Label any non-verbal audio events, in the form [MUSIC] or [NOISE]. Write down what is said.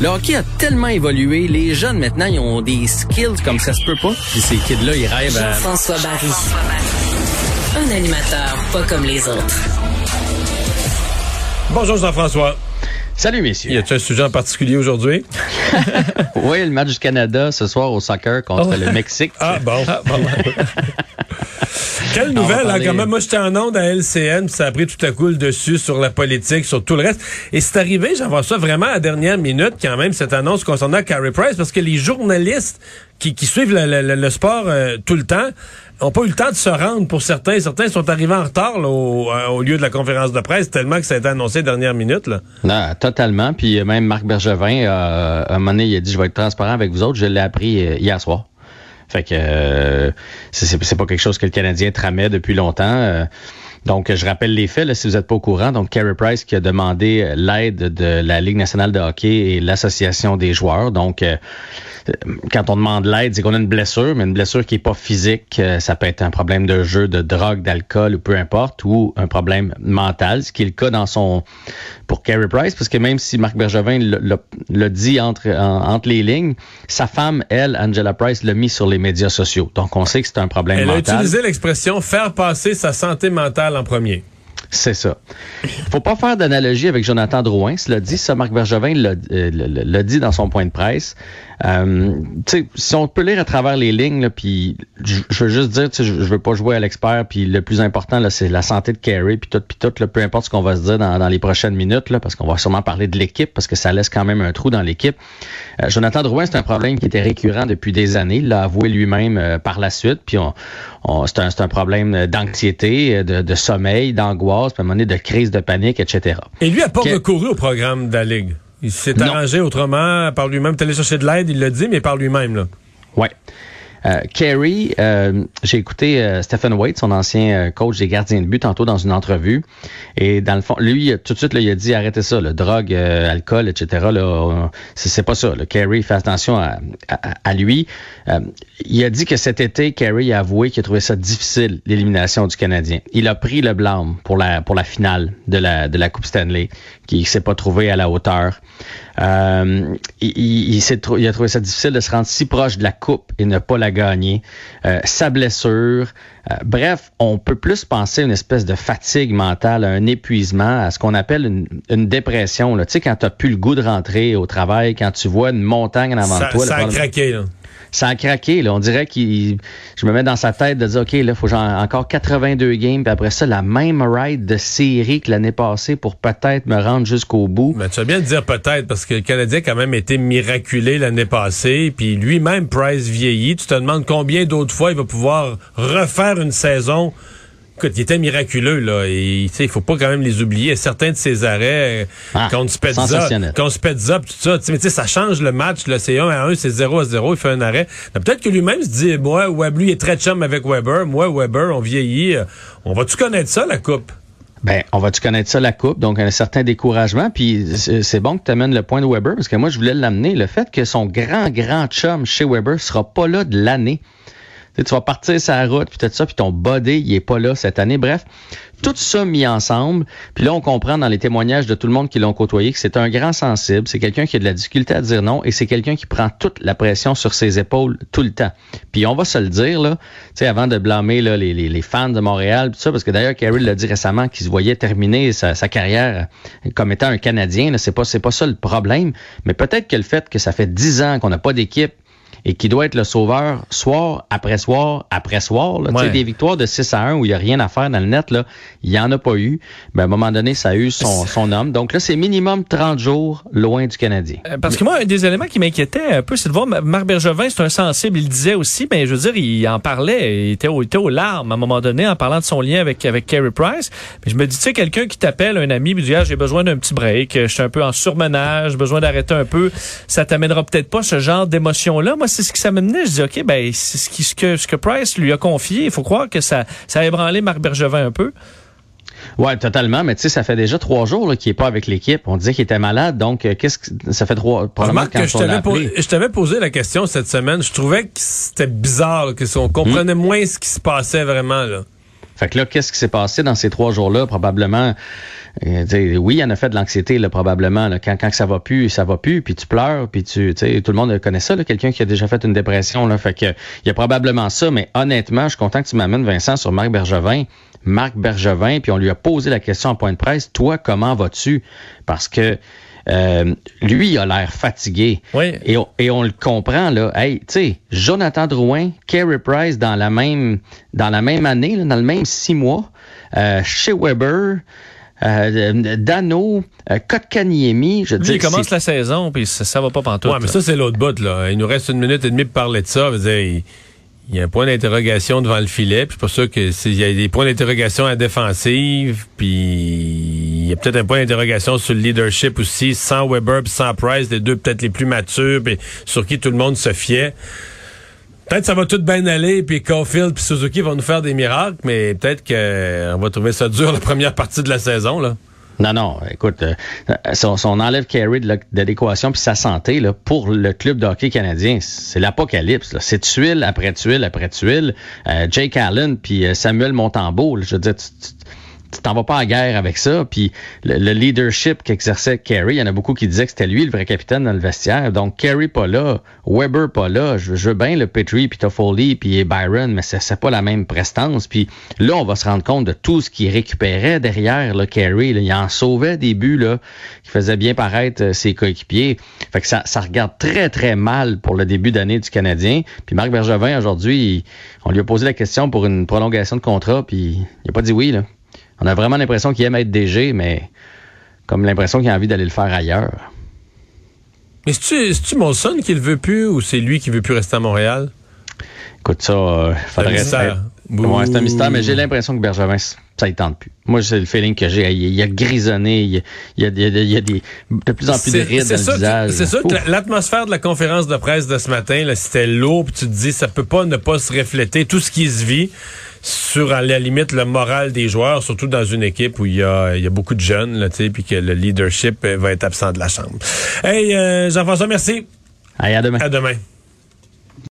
Le hockey a tellement évolué, les jeunes maintenant, ils ont des skills comme ça se peut pas. Puis ces kids-là, ils rêvent à... Jean-François Barry. Un animateur pas comme les autres. Bonjour Jean-François. Salut messieurs. Y a-t-il un sujet en particulier aujourd'hui? [LAUGHS] oui, le match du Canada ce soir au soccer contre Oh. le Mexique. Ah bon. [LAUGHS] Quelle nouvelle, hein, quand même. Moi, j'étais en onde à LCN, puis ça a pris tout à coup le dessus sur la politique, sur tout le reste. Et c'est arrivé, j'en vois ça vraiment à la dernière minute, quand même, cette annonce concernant Carey Price, parce que les journalistes qui, qui suivent le, le- le sport euh, tout le temps n'ont pas eu le temps de se rendre pour certains. Certains sont arrivés en retard là, au, euh, au lieu de la conférence de presse, tellement que ça a été annoncé dernière minute. Là. Non, totalement. Puis euh, même Marc Bergevin, euh, à un moment donné, il a dit, je vais être transparent avec vous autres. Je l'ai appris euh, hier soir. Fait que euh, c'est- pas quelque chose que le Canadien tramait depuis longtemps. euh. donc, je rappelle les faits, là, si vous n'êtes pas au courant. Donc, Carey Price qui a demandé euh, l'aide de la Ligue nationale de hockey et l'Association des joueurs. Donc, quand on demande l'aide, c'est qu'on a une blessure, mais une blessure qui est pas physique. Euh, Ça peut être un problème de jeu, de drogue, d'alcool ou peu importe, ou un problème mental, ce qui est le cas dans son pour Carey Price, parce que même si Marc Bergevin l'a- l'a l'a dit entre en- entre les lignes, sa femme, elle, Angela Price, l'a mis sur les médias sociaux. Donc on sait que c'est un problème Elle a mental. utilisé l'expression faire passer sa santé mentale en premier. C'est ça. Faut pas faire d'analogie avec Jonathan Drouin. Cela dit, ça, Marc Bergevin l'a euh, dit dans son point de presse. Euh, si on peut lire à travers les lignes, puis je veux juste dire, je veux pas jouer à l'expert, puis le plus important, c'est la santé de Carey, puis tout, puis tout, peu importe ce qu'on va se dire dans, les prochaines minutes, là, parce qu'on va sûrement parler de l'équipe, parce que ça laisse quand même un trou dans l'équipe. Euh, Jonathan Drouin, c'est un problème qui était récurrent depuis des années. Il l'a avoué lui-même par la suite, puis c'est un, problème d'anxiété, de sommeil, d'angoisse, puis à un moment donné, de crise de panique, etc. Et lui a pas Que- recouru au programme de la Ligue. Il s'est arrangé autrement, par lui-même. Allé chercher de l'aide, il l'a dit, mais par lui-même. là. Ouais. Euh, Kerry, euh, j'ai écouté euh, Stephen Waite, son ancien euh, coach des gardiens de but, tantôt dans une entrevue. Et dans le fond, lui, tout de suite, là, il a dit arrêtez ça, là, drogue, euh, alcool, etc. Là, c'est pas ça. Là. Kerry, fait attention à, à, à lui. Il a dit que cet été, Kerry a avoué qu'il a trouvé ça difficile, l'élimination du Canadien. Il a pris le blâme pour la pour la finale de la de la Coupe Stanley, qui s'est pas trouvé à la hauteur. Il, il, il a trouvé ça difficile de se rendre si proche de la coupe et ne pas la gagner. Euh, sa blessure. Euh, bref, on peut plus penser à une espèce de fatigue mentale, à un épuisement, à ce qu'on appelle une, une dépression. là. Tu sais, quand tu plus le goût de rentrer au travail, quand tu vois une montagne en avant Ça, de toi. ça là, a craqué. Là. Ça a craqué. Là. On dirait qu'il. Je me mets dans sa tête de dire OK, là, faut genre encore 82 games, puis après ça, la même ride de série que l'année passée pour peut-être me rendre jusqu'au bout. Mais tu vas bien te dire peut-être, parce que le Canadien a quand même été miraculé l'année passée, puis lui-même, Price vieillit. Tu te demandes combien d'autres fois il va pouvoir refaire une saison. Écoute, il était miraculeux, là. Il faut pas quand même les oublier. Certains de ses arrêts, euh, Ah, contre Spezza, contre Spezza, tout ça, mais tu sais, ça change le match, là. C'est 1 à 1, c'est 0 à 0, il fait un arrêt. Peut-être que lui-même se dit, moi, Web, lui, il est très chum avec Weber. Moi, Weber, on vieillit. euh, On va-tu connaître ça, la coupe? Ben, on va-tu connaître ça, la coupe? Donc, un certain découragement. Puis, c'est c'est bon que tu amènes le point de Weber, parce que moi, je voulais l'amener. Le fait que son grand, grand chum chez Weber sera pas là de l'année. Tu vas partir sa route, puis tout ça, puis ton body, il est pas là cette année. Bref, tout ça mis ensemble. Puis là, on comprend dans les témoignages de tout le monde qui l'ont côtoyé que c'est un grand sensible, c'est quelqu'un qui a de la difficulté à dire non, et c'est quelqu'un qui prend toute la pression sur ses épaules tout le temps. Puis on va se le dire, là, tu sais, avant de blâmer les, les, fans de Montréal, tout ça, parce que d'ailleurs, Carey l'a dit récemment qu'il se voyait terminer sa, carrière comme étant un Canadien. C'est pas, c'est pas ça le problème. Mais peut-être que le fait que ça fait dix ans qu'on n'a pas d'équipe, et qui doit être le sauveur soir après soir après soir. Là. Tu sais, Ouais. Des victoires de 6 à 1 où il n'y a rien à faire dans le net, là, il n'y en a pas eu. Mais à un moment donné, ça a eu son, son homme. Donc là, c'est minimum 30 jours loin du Canadien. Euh, Parce que moi, un des éléments qui m'inquiétait un peu, c'est de voir Ma- Marc Bergevin, c'est un sensible, il disait aussi, mais je veux dire, il en parlait, il était, au, il était aux larmes à un moment donné en parlant de son lien avec, avec Carey Price. Mais je me dis, tu sais, quelqu'un qui t'appelle, un ami, puis dit, ah, j'ai besoin d'un petit break, je suis un peu en surmenage, j'ai besoin d'arrêter un peu, ça t'amènera peut-être pas ce genre d'émotion-là. Moi, c'est ce qui ça m'amenait. Je dis, OK, ben, c'est ce, qui, ce, que, ce que Price lui a confié. Il faut croire que ça, ça a ébranlé Marc Bergevin un peu. Ouais, totalement. Mais tu sais, ça fait déjà trois jours là, qu'il est pas avec l'équipe. On disait qu'il était malade, donc euh, qu'est-ce que ça fait trois probablement quand que je t'avais, po- appelé. je t'avais posé la question cette semaine. Je trouvais que c'était bizarre, là, que on comprenait moins ce qui se passait vraiment. Là. Fait que là, qu'est-ce qui s'est passé dans ces trois jours-là? Probablement, euh, oui, il en a fait de l'anxiété, là, probablement. Quand, quand ça va plus, ça va plus, puis tu pleures, puis tu, tout le monde connaît ça, quelqu'un qui a déjà fait une dépression. Là, fait que il y a probablement ça, mais honnêtement, je suis content que tu m'amènes Vincent sur Marc Bergevin. Marc Bergevin, puis on lui a posé la question en point de presse, toi, comment vas-tu? Parce que euh, lui, il a l'air fatigué. Oui. Et, on, et on le comprend, là. Hey, tu sais, Jonathan Drouin, Carey Price dans la même, dans la même année, là, dans le même six mois, euh, chez Weber, euh, Dano, euh, Kotkaniemi, je dis il commence la saison, puis ça, ça va pas pantoute. Ouais, mais ça, c'est l'autre bout, là. Il nous reste une minute et demie pour parler de ça. Je dire, il, il y a un point d'interrogation devant le filet, puis c'est pour ça que c'est- il y a des points d'interrogation à la défensive, puis il y a peut-être un point d'interrogation sur le leadership aussi, sans Weber sans Price, les deux peut-être les plus matures, puis sur qui tout le monde se fiait. Peut-être ça va tout bien aller, puis Caulfield puis Suzuki vont nous faire des miracles, mais peut-être qu'on va trouver ça dur la première partie de la saison, là. Non, non, écoute, euh, on, enlève Carey de la- de l'équation puis sa santé, là, pour le club de hockey canadien, c'est l'apocalypse. C'est tuile après tuile après tuile. Euh, Jake Allen puis euh, Samuel Montembeau, je veux dire, tu tu t'en vas pas à guerre avec ça. Puis le, le leadership qu'exerçait Carey, il y en a beaucoup qui disaient que c'était lui le vrai capitaine dans le vestiaire. Donc Carey pas là, Weber pas là. Je, je veux bien le Petrie, puis Toffoli, puis Byron, mais c'est pas la même prestance. Puis là, on va se rendre compte de tout ce qu'il récupérait derrière le là. Il en sauvait des buts là, qui faisaient bien paraître euh, ses coéquipiers. Fait que ça, regarde très très mal pour le début d'année du Canadien. Puis Marc Bergevin aujourd'hui, on lui a posé la question pour une prolongation de contrat, puis il a pas dit oui là. On a vraiment l'impression qu'il aime être DG, mais comme l'impression qu'il a envie d'aller le faire ailleurs. Mais c'est-tu Molson qui le veut plus, ou c'est lui qui veut plus rester à Montréal? Écoute, ça, euh, faudrait... mystère. Ouais, c'est un mystère, mais j'ai l'impression que Bergevin, ça ne tente plus. Moi, c'est le feeling que j'ai. Il, il a grisonné, il, il y a, il a- il y a des, de plus en plus de rides c'est dans sûr le visage. C'est sûr que l'atmosphère de la conférence de presse de ce matin, c'était lourd, puis tu te dis, ça peut pas ne pas se refléter tout ce qui se vit sur, à la limite, le moral des joueurs, surtout dans une équipe où il y a, il y a beaucoup de jeunes, là, tu sais, puis que le leadership euh, va être absent de la chambre. Hey, euh, Jean-François, merci. Allez, à demain. À demain.